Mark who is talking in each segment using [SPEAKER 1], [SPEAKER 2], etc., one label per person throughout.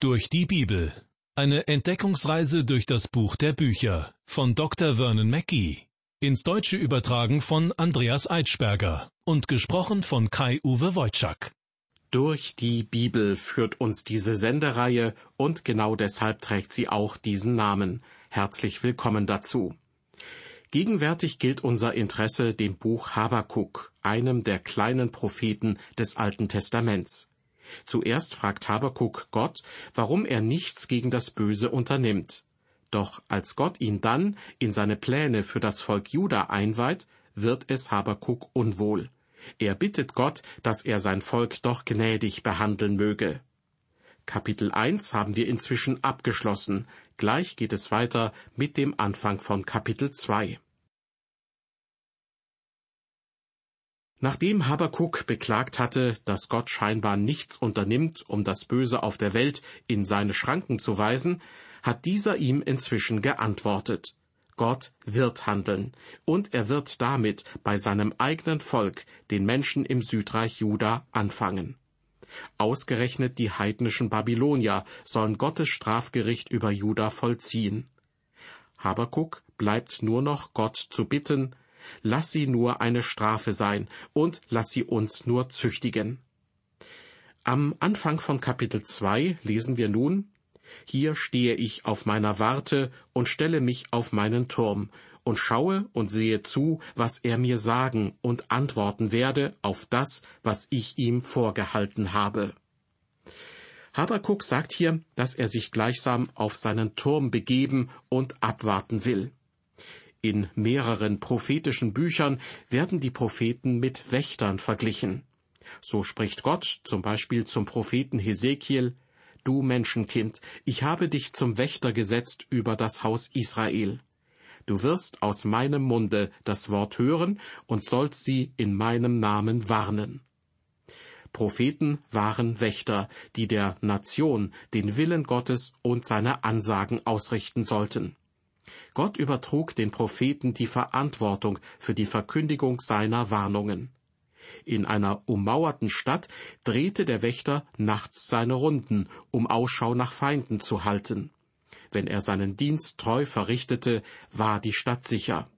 [SPEAKER 1] Durch die Bibel. Eine Entdeckungsreise durch das Buch der Bücher von Dr. Vernon Mackey. Ins Deutsche übertragen von Andreas Eitschberger und gesprochen von Kai-Uwe Wojczak.
[SPEAKER 2] Durch die Bibel führt uns diese Sendereihe und genau deshalb trägt sie auch diesen Namen. Herzlich willkommen dazu. Gegenwärtig gilt unser Interesse dem Buch Habakuk, einem der kleinen Propheten des Alten Testaments. Zuerst fragt Habakuk Gott, warum er nichts gegen das Böse unternimmt. Doch als Gott ihn dann in seine Pläne für das Volk Juda einweiht, wird es Habakuk unwohl. Er bittet Gott, dass er sein Volk doch gnädig behandeln möge. Kapitel 1 haben wir inzwischen abgeschlossen. Gleich geht es weiter mit dem Anfang von Kapitel 2. Nachdem Habakuk beklagt hatte, dass Gott scheinbar nichts unternimmt, um das Böse auf der Welt in seine Schranken zu weisen, hat dieser ihm inzwischen geantwortet. Gott wird handeln, und er wird damit bei seinem eigenen Volk, den Menschen im Südreich Juda, anfangen. Ausgerechnet die heidnischen Babylonier sollen Gottes Strafgericht über Juda vollziehen. Habakuk bleibt nur noch Gott zu bitten, lass sie nur eine Strafe sein und lass sie uns nur züchtigen. Am Anfang von Kapitel 2 lesen wir nun, Hier stehe ich auf meiner Warte und stelle mich auf meinen Turm und schaue und sehe zu, was er mir sagen und antworten werde auf das, was ich ihm vorgehalten habe. Habakuk sagt hier, dass er sich gleichsam auf seinen Turm begeben und abwarten will. In mehreren prophetischen Büchern werden die Propheten mit Wächtern verglichen. So spricht Gott zum Beispiel zum Propheten Hesekiel, Du Menschenkind, ich habe dich zum Wächter gesetzt über das Haus Israel. Du wirst aus meinem Munde das Wort hören und sollst sie in meinem Namen warnen. Propheten waren Wächter, die der Nation den Willen Gottes und seine Ansagen ausrichten sollten. Gott übertrug den Propheten die Verantwortung für die Verkündigung seiner Warnungen. In einer ummauerten Stadt drehte der Wächter nachts seine Runden, um Ausschau nach Feinden zu halten. Wenn er seinen Dienst treu verrichtete, war die Stadt sicher.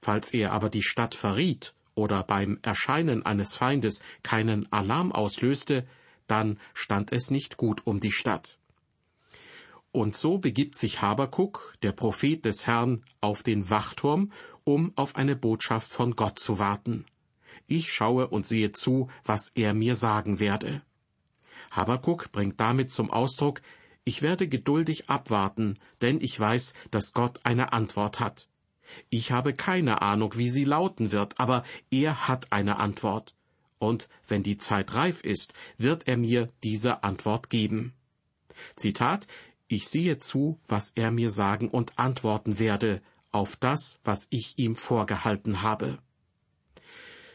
[SPEAKER 2] Falls er aber die Stadt verriet oder beim Erscheinen eines Feindes keinen Alarm auslöste, dann stand es nicht gut um die Stadt. Und so begibt sich Habakuk, der Prophet des Herrn, auf den Wachturm, um auf eine Botschaft von Gott zu warten. Ich schaue und sehe zu, was er mir sagen werde. Habakuk bringt damit zum Ausdruck, ich werde geduldig abwarten, denn ich weiß, dass Gott eine Antwort hat. Ich habe keine Ahnung, wie sie lauten wird, aber er hat eine Antwort. Und wenn die Zeit reif ist, wird er mir diese Antwort geben. Zitat ich sehe zu, was er mir sagen und antworten werde auf das, was ich ihm vorgehalten habe.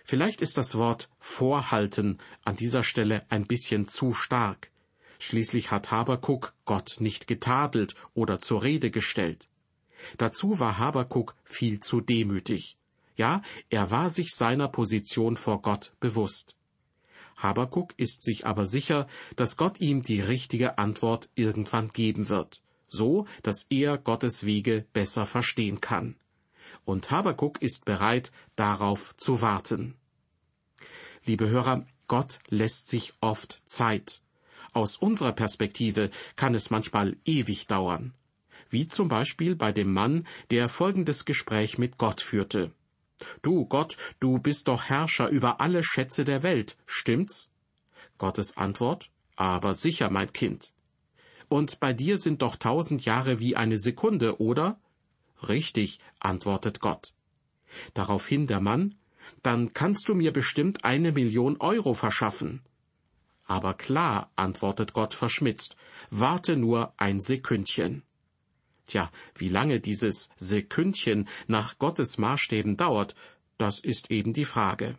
[SPEAKER 2] Vielleicht ist das Wort vorhalten an dieser Stelle ein bisschen zu stark. Schließlich hat Habakuk Gott nicht getadelt oder zur Rede gestellt. Dazu war Habakuk viel zu demütig. Ja, er war sich seiner Position vor Gott bewusst. Habakuk ist sich aber sicher, dass Gott ihm die richtige Antwort irgendwann geben wird, so dass er Gottes Wege besser verstehen kann. Und Habakuk ist bereit, darauf zu warten. Liebe Hörer, Gott lässt sich oft Zeit. Aus unserer Perspektive kann es manchmal ewig dauern. Wie zum Beispiel bei dem Mann, der folgendes Gespräch mit Gott führte. Du, Gott, du bist doch Herrscher über alle Schätze der Welt, stimmt's? Gottes Antwort, aber sicher, mein Kind. Und bei dir sind doch tausend Jahre wie eine Sekunde, oder? Richtig, antwortet Gott. Daraufhin der Mann, dann kannst du mir bestimmt eine Million Euro verschaffen. Aber klar, antwortet Gott verschmitzt, warte nur ein Sekündchen. Tja, wie lange dieses Sekündchen nach Gottes Maßstäben dauert, das ist eben die Frage.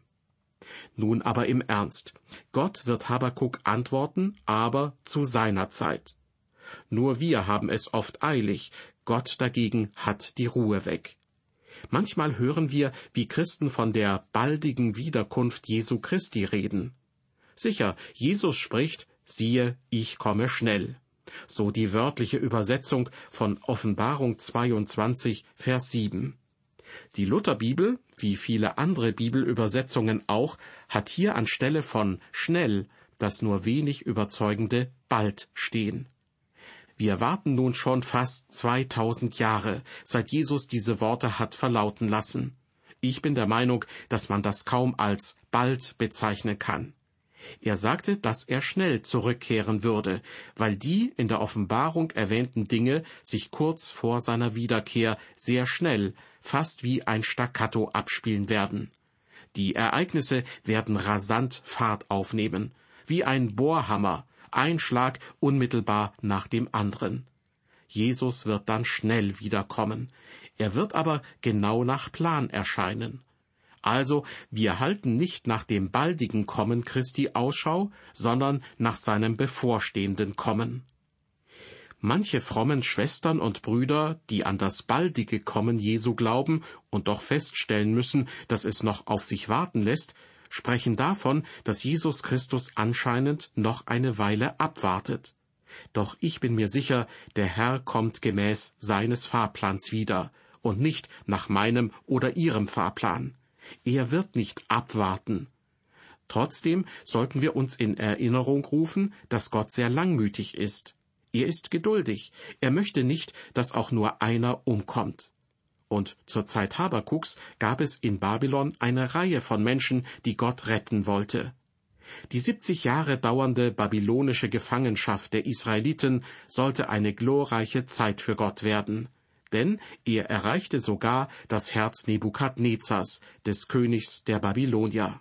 [SPEAKER 2] Nun aber im Ernst. Gott wird Habakuk antworten, aber zu seiner Zeit. Nur wir haben es oft eilig, Gott dagegen hat die Ruhe weg. Manchmal hören wir, wie Christen von der baldigen Wiederkunft Jesu Christi reden. Sicher, Jesus spricht, siehe, ich komme schnell. So die wörtliche Übersetzung von Offenbarung 22, Vers 7. Die Lutherbibel, wie viele andere Bibelübersetzungen auch, hat hier anstelle von schnell das nur wenig überzeugende bald stehen. Wir warten nun schon fast 2000 Jahre, seit Jesus diese Worte hat verlauten lassen. Ich bin der Meinung, dass man das kaum als bald bezeichnen kann. Er sagte, dass er schnell zurückkehren würde, weil die in der Offenbarung erwähnten Dinge sich kurz vor seiner Wiederkehr sehr schnell, fast wie ein Staccato abspielen werden. Die Ereignisse werden rasant Fahrt aufnehmen, wie ein Bohrhammer, ein Schlag unmittelbar nach dem anderen. Jesus wird dann schnell wiederkommen. Er wird aber genau nach Plan erscheinen. Also, wir halten nicht nach dem baldigen Kommen Christi Ausschau, sondern nach seinem bevorstehenden Kommen. Manche frommen Schwestern und Brüder, die an das baldige Kommen Jesu glauben und doch feststellen müssen, dass es noch auf sich warten lässt, sprechen davon, dass Jesus Christus anscheinend noch eine Weile abwartet. Doch ich bin mir sicher, der Herr kommt gemäß seines Fahrplans wieder und nicht nach meinem oder ihrem Fahrplan. Er wird nicht abwarten. Trotzdem sollten wir uns in Erinnerung rufen, dass Gott sehr langmütig ist. Er ist geduldig. Er möchte nicht, dass auch nur einer umkommt. Und zur Zeit Habakuks gab es in Babylon eine Reihe von Menschen, die Gott retten wollte. Die siebzig Jahre dauernde babylonische Gefangenschaft der Israeliten sollte eine glorreiche Zeit für Gott werden denn er erreichte sogar das Herz Nebukadnezars, des Königs der Babylonier.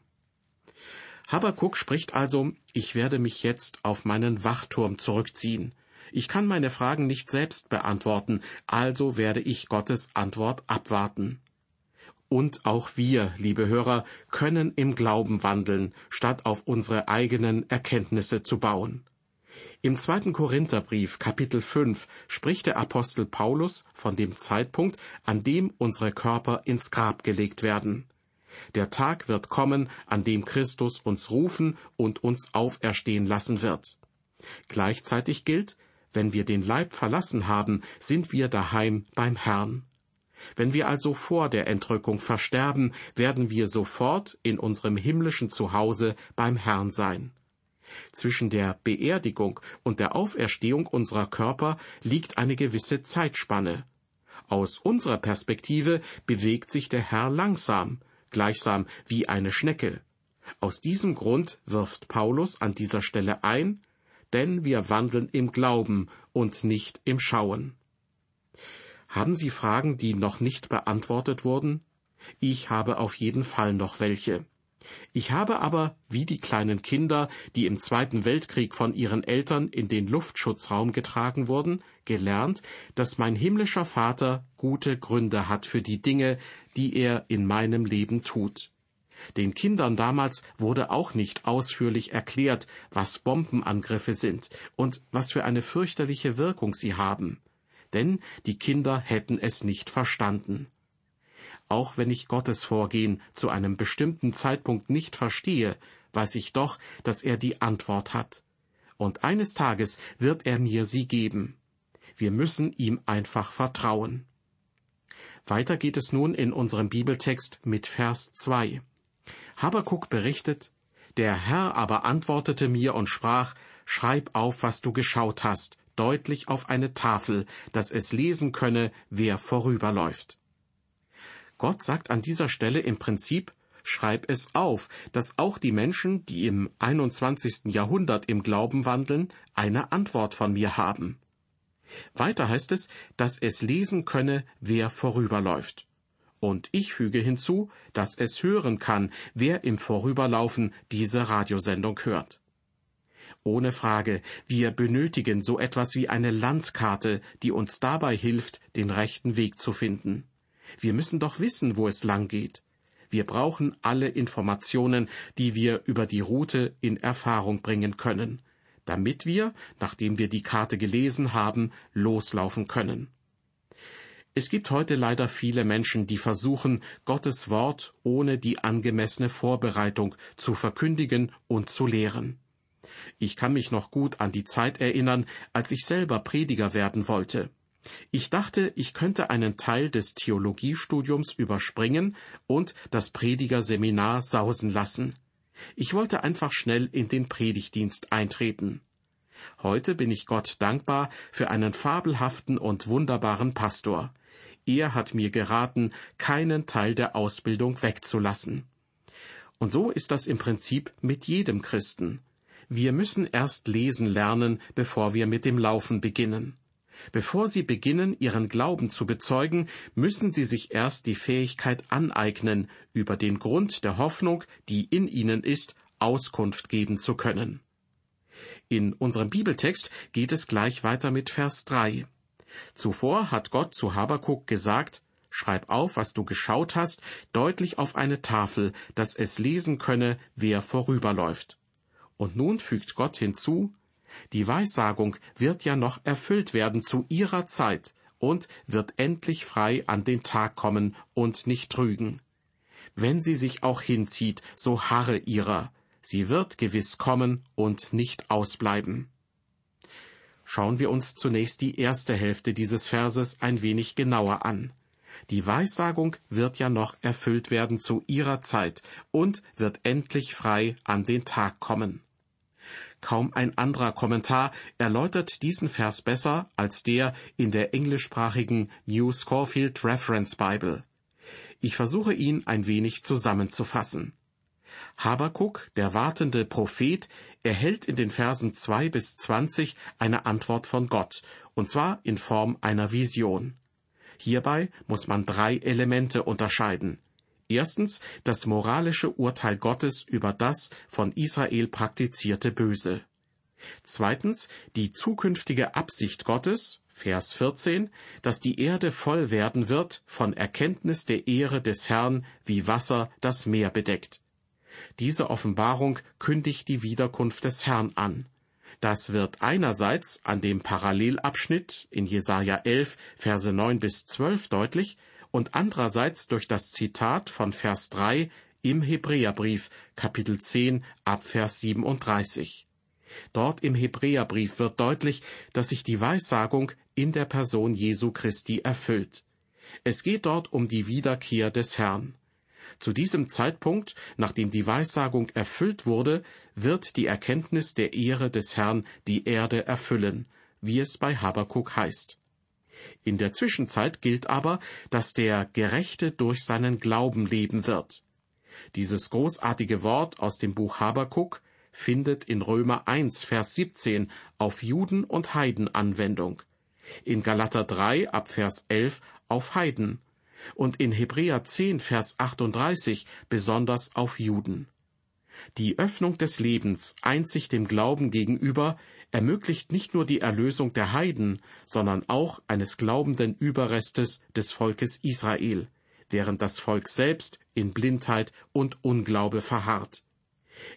[SPEAKER 2] Habakuk spricht also, ich werde mich jetzt auf meinen Wachturm zurückziehen. Ich kann meine Fragen nicht selbst beantworten, also werde ich Gottes Antwort abwarten. Und auch wir, liebe Hörer, können im Glauben wandeln, statt auf unsere eigenen Erkenntnisse zu bauen. Im zweiten Korintherbrief Kapitel 5 spricht der Apostel Paulus von dem Zeitpunkt, an dem unsere Körper ins Grab gelegt werden. Der Tag wird kommen, an dem Christus uns rufen und uns auferstehen lassen wird. Gleichzeitig gilt, wenn wir den Leib verlassen haben, sind wir daheim beim Herrn. Wenn wir also vor der Entrückung versterben, werden wir sofort in unserem himmlischen Zuhause beim Herrn sein. Zwischen der Beerdigung und der Auferstehung unserer Körper liegt eine gewisse Zeitspanne. Aus unserer Perspektive bewegt sich der Herr langsam, gleichsam wie eine Schnecke. Aus diesem Grund wirft Paulus an dieser Stelle ein, denn wir wandeln im Glauben und nicht im Schauen. Haben Sie Fragen, die noch nicht beantwortet wurden? Ich habe auf jeden Fall noch welche. Ich habe aber, wie die kleinen Kinder, die im Zweiten Weltkrieg von ihren Eltern in den Luftschutzraum getragen wurden, gelernt, dass mein himmlischer Vater gute Gründe hat für die Dinge, die er in meinem Leben tut. Den Kindern damals wurde auch nicht ausführlich erklärt, was Bombenangriffe sind und was für eine fürchterliche Wirkung sie haben. Denn die Kinder hätten es nicht verstanden. Auch wenn ich Gottes Vorgehen zu einem bestimmten Zeitpunkt nicht verstehe, weiß ich doch, dass er die Antwort hat. Und eines Tages wird er mir sie geben. Wir müssen ihm einfach vertrauen. Weiter geht es nun in unserem Bibeltext mit Vers 2. Habakuk berichtet, der Herr aber antwortete mir und sprach, Schreib auf, was du geschaut hast, deutlich auf eine Tafel, dass es lesen könne, wer vorüberläuft. Gott sagt an dieser Stelle im Prinzip, schreib es auf, dass auch die Menschen, die im 21. Jahrhundert im Glauben wandeln, eine Antwort von mir haben. Weiter heißt es, dass es lesen könne, wer vorüberläuft. Und ich füge hinzu, dass es hören kann, wer im Vorüberlaufen diese Radiosendung hört. Ohne Frage, wir benötigen so etwas wie eine Landkarte, die uns dabei hilft, den rechten Weg zu finden. Wir müssen doch wissen, wo es lang geht. Wir brauchen alle Informationen, die wir über die Route in Erfahrung bringen können, damit wir, nachdem wir die Karte gelesen haben, loslaufen können. Es gibt heute leider viele Menschen, die versuchen, Gottes Wort ohne die angemessene Vorbereitung zu verkündigen und zu lehren. Ich kann mich noch gut an die Zeit erinnern, als ich selber Prediger werden wollte. Ich dachte, ich könnte einen Teil des Theologiestudiums überspringen und das Predigerseminar sausen lassen. Ich wollte einfach schnell in den Predigtdienst eintreten. Heute bin ich Gott dankbar für einen fabelhaften und wunderbaren Pastor. Er hat mir geraten, keinen Teil der Ausbildung wegzulassen. Und so ist das im Prinzip mit jedem Christen. Wir müssen erst lesen lernen, bevor wir mit dem Laufen beginnen. Bevor Sie beginnen, Ihren Glauben zu bezeugen, müssen Sie sich erst die Fähigkeit aneignen, über den Grund der Hoffnung, die in Ihnen ist, Auskunft geben zu können. In unserem Bibeltext geht es gleich weiter mit Vers 3. Zuvor hat Gott zu Habakuk gesagt, Schreib auf, was du geschaut hast, deutlich auf eine Tafel, dass es lesen könne, wer vorüberläuft. Und nun fügt Gott hinzu, die Weissagung wird ja noch erfüllt werden zu ihrer Zeit und wird endlich frei an den Tag kommen und nicht trügen. Wenn sie sich auch hinzieht, so harre ihrer, sie wird gewiss kommen und nicht ausbleiben. Schauen wir uns zunächst die erste Hälfte dieses Verses ein wenig genauer an. Die Weissagung wird ja noch erfüllt werden zu ihrer Zeit und wird endlich frei an den Tag kommen. Kaum ein anderer Kommentar erläutert diesen Vers besser als der in der englischsprachigen New Scorfield Reference Bible. Ich versuche ihn ein wenig zusammenzufassen. Habakuk, der wartende Prophet, erhält in den Versen zwei bis zwanzig eine Antwort von Gott, und zwar in Form einer Vision. Hierbei muss man drei Elemente unterscheiden. Erstens das moralische Urteil Gottes über das von Israel praktizierte Böse. Zweitens die zukünftige Absicht Gottes, Vers 14, dass die Erde voll werden wird von Erkenntnis der Ehre des Herrn, wie Wasser das Meer bedeckt. Diese Offenbarung kündigt die Wiederkunft des Herrn an. Das wird einerseits an dem Parallelabschnitt in Jesaja 11, Verse 9 bis 12 deutlich und andererseits durch das Zitat von Vers 3 im Hebräerbrief Kapitel 10 ab Vers 37. Dort im Hebräerbrief wird deutlich, dass sich die Weissagung in der Person Jesu Christi erfüllt. Es geht dort um die Wiederkehr des Herrn. Zu diesem Zeitpunkt, nachdem die Weissagung erfüllt wurde, wird die Erkenntnis der Ehre des Herrn die Erde erfüllen, wie es bei Habakuk heißt. In der Zwischenzeit gilt aber, dass der Gerechte durch seinen Glauben leben wird. Dieses großartige Wort aus dem Buch Habakuk findet in Römer 1, Vers 17 auf Juden und Heiden Anwendung, in Galater 3 ab Vers 11 auf Heiden und in Hebräer 10, Vers 38 besonders auf Juden. Die Öffnung des Lebens einzig dem Glauben gegenüber ermöglicht nicht nur die Erlösung der Heiden, sondern auch eines glaubenden Überrestes des Volkes Israel, während das Volk selbst in Blindheit und Unglaube verharrt.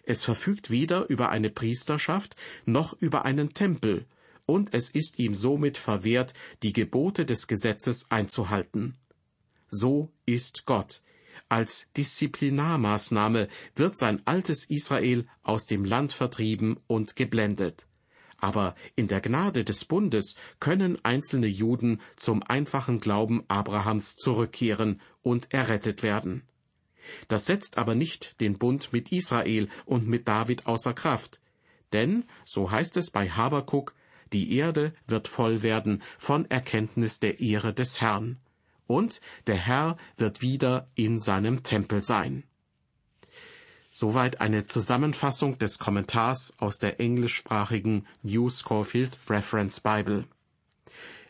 [SPEAKER 2] Es verfügt weder über eine Priesterschaft noch über einen Tempel, und es ist ihm somit verwehrt, die Gebote des Gesetzes einzuhalten. So ist Gott. Als Disziplinarmaßnahme wird sein altes Israel aus dem Land vertrieben und geblendet. Aber in der Gnade des Bundes können einzelne Juden zum einfachen Glauben Abrahams zurückkehren und errettet werden. Das setzt aber nicht den Bund mit Israel und mit David außer Kraft. Denn, so heißt es bei Habakuk, die Erde wird voll werden von Erkenntnis der Ehre des Herrn. Und der Herr wird wieder in seinem Tempel sein. Soweit eine Zusammenfassung des Kommentars aus der englischsprachigen New Scorfield Reference Bible.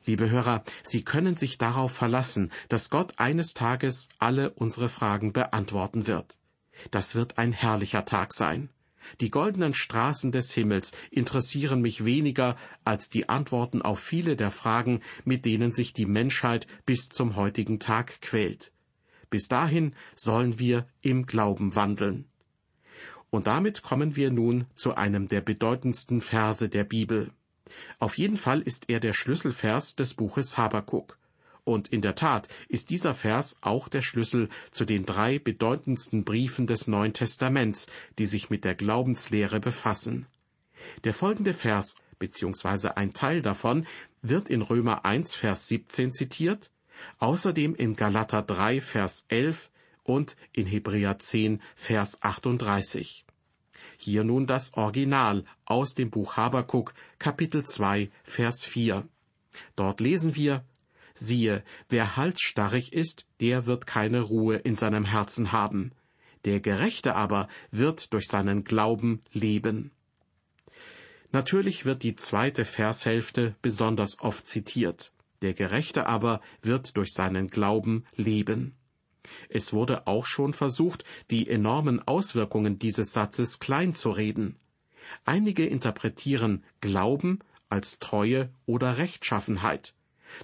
[SPEAKER 2] Liebe Hörer, Sie können sich darauf verlassen, dass Gott eines Tages alle unsere Fragen beantworten wird. Das wird ein herrlicher Tag sein. Die goldenen Straßen des Himmels interessieren mich weniger als die Antworten auf viele der Fragen, mit denen sich die Menschheit bis zum heutigen Tag quält. Bis dahin sollen wir im Glauben wandeln. Und damit kommen wir nun zu einem der bedeutendsten Verse der Bibel. Auf jeden Fall ist er der Schlüsselvers des Buches Habakuk. Und in der Tat ist dieser Vers auch der Schlüssel zu den drei bedeutendsten Briefen des Neuen Testaments, die sich mit der Glaubenslehre befassen. Der folgende Vers, beziehungsweise ein Teil davon, wird in Römer 1, Vers 17 zitiert, außerdem in Galater 3, Vers 11 und in Hebräer 10, Vers 38. Hier nun das Original aus dem Buch Habakuk, Kapitel 2, Vers 4. Dort lesen wir, Siehe, wer halsstarrig ist, der wird keine Ruhe in seinem Herzen haben. Der Gerechte aber wird durch seinen Glauben leben. Natürlich wird die zweite Vershälfte besonders oft zitiert. Der Gerechte aber wird durch seinen Glauben leben. Es wurde auch schon versucht, die enormen Auswirkungen dieses Satzes kleinzureden. Einige interpretieren Glauben als Treue oder Rechtschaffenheit.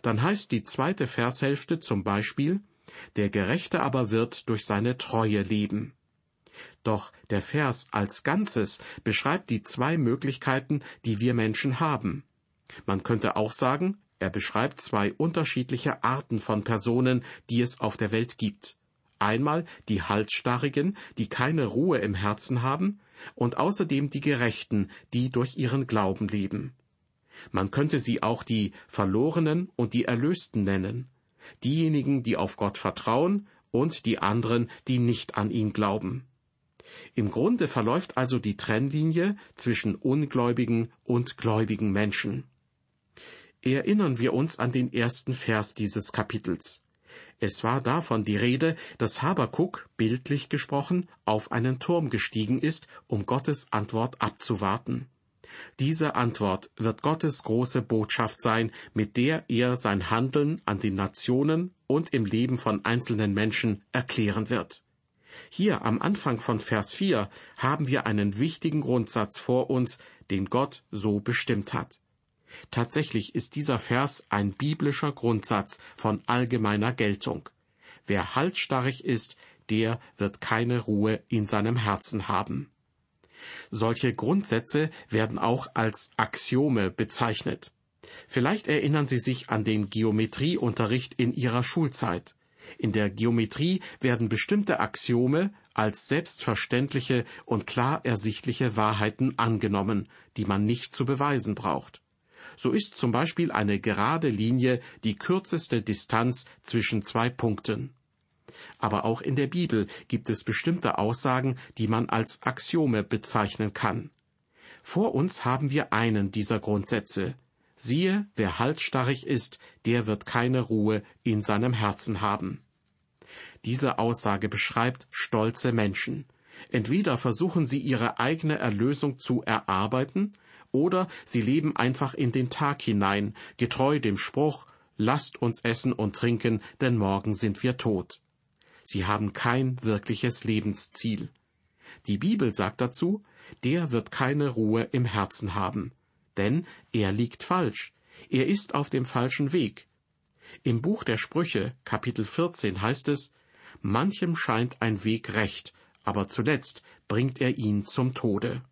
[SPEAKER 2] Dann heißt die zweite Vershälfte zum Beispiel, der Gerechte aber wird durch seine Treue leben. Doch der Vers als Ganzes beschreibt die zwei Möglichkeiten, die wir Menschen haben. Man könnte auch sagen, er beschreibt zwei unterschiedliche Arten von Personen, die es auf der Welt gibt. Einmal die Halsstarrigen, die keine Ruhe im Herzen haben, und außerdem die Gerechten, die durch ihren Glauben leben. Man könnte sie auch die Verlorenen und die Erlösten nennen, diejenigen, die auf Gott vertrauen, und die anderen, die nicht an ihn glauben. Im Grunde verläuft also die Trennlinie zwischen ungläubigen und gläubigen Menschen. Erinnern wir uns an den ersten Vers dieses Kapitels. Es war davon die Rede, dass Habakuk, bildlich gesprochen, auf einen Turm gestiegen ist, um Gottes Antwort abzuwarten. Diese Antwort wird Gottes große Botschaft sein, mit der er sein Handeln an den Nationen und im Leben von einzelnen Menschen erklären wird. Hier am Anfang von Vers 4 haben wir einen wichtigen Grundsatz vor uns, den Gott so bestimmt hat. Tatsächlich ist dieser Vers ein biblischer Grundsatz von allgemeiner Geltung. Wer halsstarrig ist, der wird keine Ruhe in seinem Herzen haben. Solche Grundsätze werden auch als Axiome bezeichnet. Vielleicht erinnern Sie sich an den Geometrieunterricht in Ihrer Schulzeit. In der Geometrie werden bestimmte Axiome als selbstverständliche und klar ersichtliche Wahrheiten angenommen, die man nicht zu beweisen braucht. So ist zum Beispiel eine gerade Linie die kürzeste Distanz zwischen zwei Punkten. Aber auch in der Bibel gibt es bestimmte Aussagen, die man als Axiome bezeichnen kann. Vor uns haben wir einen dieser Grundsätze. Siehe, wer halsstarrig ist, der wird keine Ruhe in seinem Herzen haben. Diese Aussage beschreibt stolze Menschen. Entweder versuchen sie ihre eigene Erlösung zu erarbeiten, oder sie leben einfach in den Tag hinein, getreu dem Spruch Lasst uns essen und trinken, denn morgen sind wir tot. Sie haben kein wirkliches Lebensziel. Die Bibel sagt dazu, der wird keine Ruhe im Herzen haben denn er liegt falsch, er ist auf dem falschen Weg. Im Buch der Sprüche, Kapitel 14 heißt es, Manchem scheint ein Weg recht, aber zuletzt bringt er ihn zum Tode.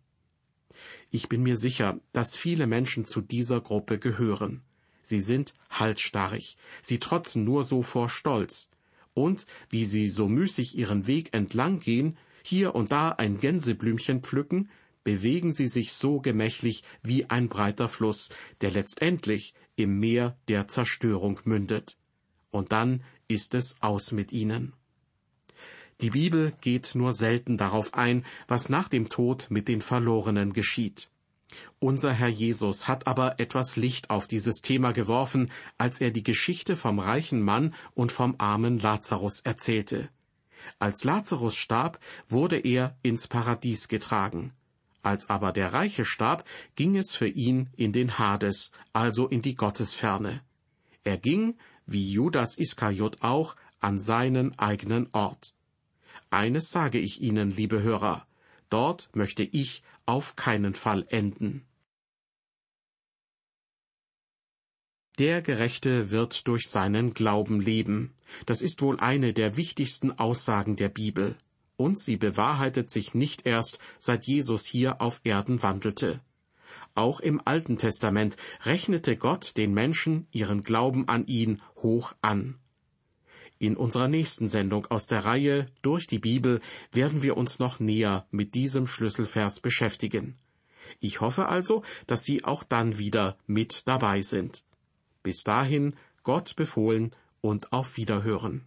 [SPEAKER 2] Ich bin mir sicher, dass viele Menschen zu dieser Gruppe gehören. Sie sind halsstarrig, sie trotzen nur so vor Stolz. Und, wie sie so müßig ihren Weg entlang gehen, hier und da ein Gänseblümchen pflücken, bewegen sie sich so gemächlich wie ein breiter Fluss, der letztendlich im Meer der Zerstörung mündet. Und dann ist es aus mit ihnen. Die Bibel geht nur selten darauf ein, was nach dem Tod mit den Verlorenen geschieht. Unser Herr Jesus hat aber etwas Licht auf dieses Thema geworfen, als er die Geschichte vom reichen Mann und vom armen Lazarus erzählte. Als Lazarus starb, wurde er ins Paradies getragen. Als aber der Reiche starb, ging es für ihn in den Hades, also in die Gottesferne. Er ging, wie Judas Iskariot auch, an seinen eigenen Ort. Eines sage ich Ihnen, liebe Hörer, dort möchte ich auf keinen Fall enden. Der Gerechte wird durch seinen Glauben leben. Das ist wohl eine der wichtigsten Aussagen der Bibel und sie bewahrheitet sich nicht erst, seit Jesus hier auf Erden wandelte. Auch im Alten Testament rechnete Gott den Menschen ihren Glauben an ihn hoch an. In unserer nächsten Sendung aus der Reihe Durch die Bibel werden wir uns noch näher mit diesem Schlüsselvers beschäftigen. Ich hoffe also, dass Sie auch dann wieder mit dabei sind. Bis dahin, Gott befohlen und auf Wiederhören.